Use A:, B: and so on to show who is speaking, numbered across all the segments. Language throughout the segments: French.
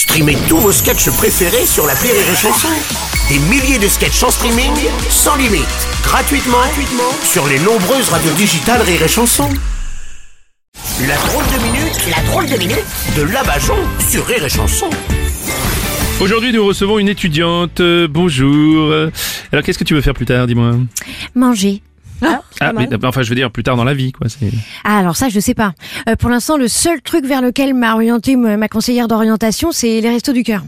A: Streamez tous vos sketchs préférés sur la Rire et Chanson. Des milliers de sketchs en streaming, sans limite, gratuitement, gratuitement sur les nombreuses radios digitales Rire et Chanson. La drôle de minute, la drôle de minute de Labajon sur Rire et Chanson.
B: Aujourd'hui, nous recevons une étudiante. Euh, bonjour. Alors, qu'est-ce que tu veux faire plus tard, dis-moi?
C: Manger.
B: Ah, mais, enfin, je veux dire plus tard dans la vie, quoi. C'est.
C: Ah, alors ça, je sais pas. Euh, pour l'instant, le seul truc vers lequel m'a orienté ma conseillère d'orientation, c'est les restos du cœur.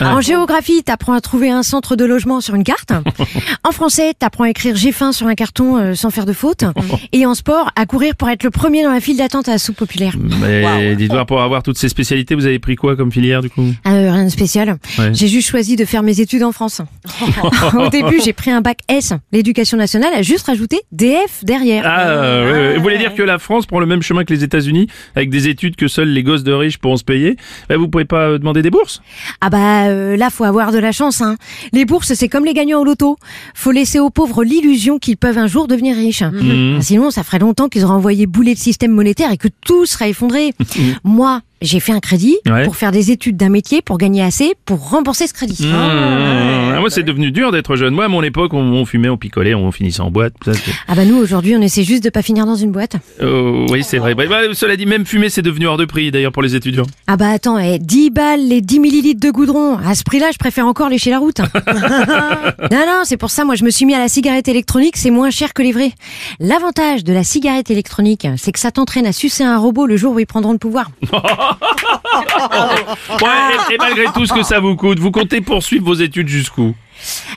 C: En géographie, t'apprends à trouver un centre de logement sur une carte. en français, t'apprends à écrire j'ai faim sur un carton euh, sans faire de faute. Et en sport, à courir pour être le premier dans la file d'attente à la soupe populaire.
B: Mais dites-moi, pour avoir toutes ces spécialités, vous avez pris quoi comme filière, du coup?
C: Ah, euh, rien de spécial.
B: Ouais.
C: J'ai juste choisi de faire mes études en France. Au début, j'ai pris un bac S. L'éducation nationale a juste rajouté DF derrière.
B: Ah, euh, ouais, ouais. vous voulez dire que la France prend le même chemin que les États-Unis, avec des études que seuls les gosses de riches pourront se payer? Bah, Vous pouvez pas euh, demander des bourses?
C: Ah bah euh, là, faut avoir de la chance. Hein. Les bourses, c'est comme les gagnants au loto. Faut laisser aux pauvres l'illusion qu'ils peuvent un jour devenir riches.
B: Mhm.
C: Ah, Sinon, ça ferait longtemps qu'ils auraient envoyé bouler le système monétaire et que tout serait effondré. Moi, j'ai fait un crédit
B: Ouais.
C: pour faire des études d'un métier pour gagner assez pour rembourser ce crédit.
B: Mmh. Ah, Moi, c'est devenu dur d'être jeune. Moi, à mon époque, on, on fumait, on picolait, on finissait en boîte. Ça,
C: Ah bah nous, aujourd'hui, on essaie juste de pas finir dans une boîte.
B: Oh, oui, c'est vrai. Bah, bah, cela dit, même fumer, c'est devenu hors de prix, d'ailleurs, pour les étudiants.
C: Ah bah attends, eh, 10 balles les 10 millilitres de goudron. À ce prix-là, je préfère encore lécher la route. non, non, c'est pour ça, moi, je me suis mis à la cigarette électronique, c'est moins cher que les vrais. L'avantage de la cigarette électronique, c'est que ça t'entraîne à sucer un robot le jour où ils prendront le pouvoir.
B: Ouais, et, et malgré tout ce que ça vous coûte, vous comptez poursuivre vos études jusqu'où?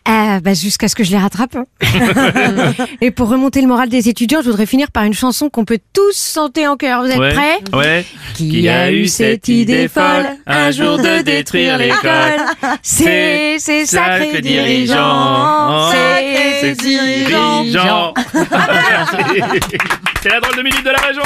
C: Ah, bah jusqu'à ce que je les rattrape. hein. Et pour remonter le moral des étudiants, je voudrais finir par une chanson qu'on peut tous chanter en chœur. Vous êtes
B: Ouais.
C: prêts?
B: Ouais.
C: Qui a eu cette idée folle un jour de détruire l'école C'est ces sacrés dirigeants, ces dirigeants.
B: C'est la drôle de minute de la région.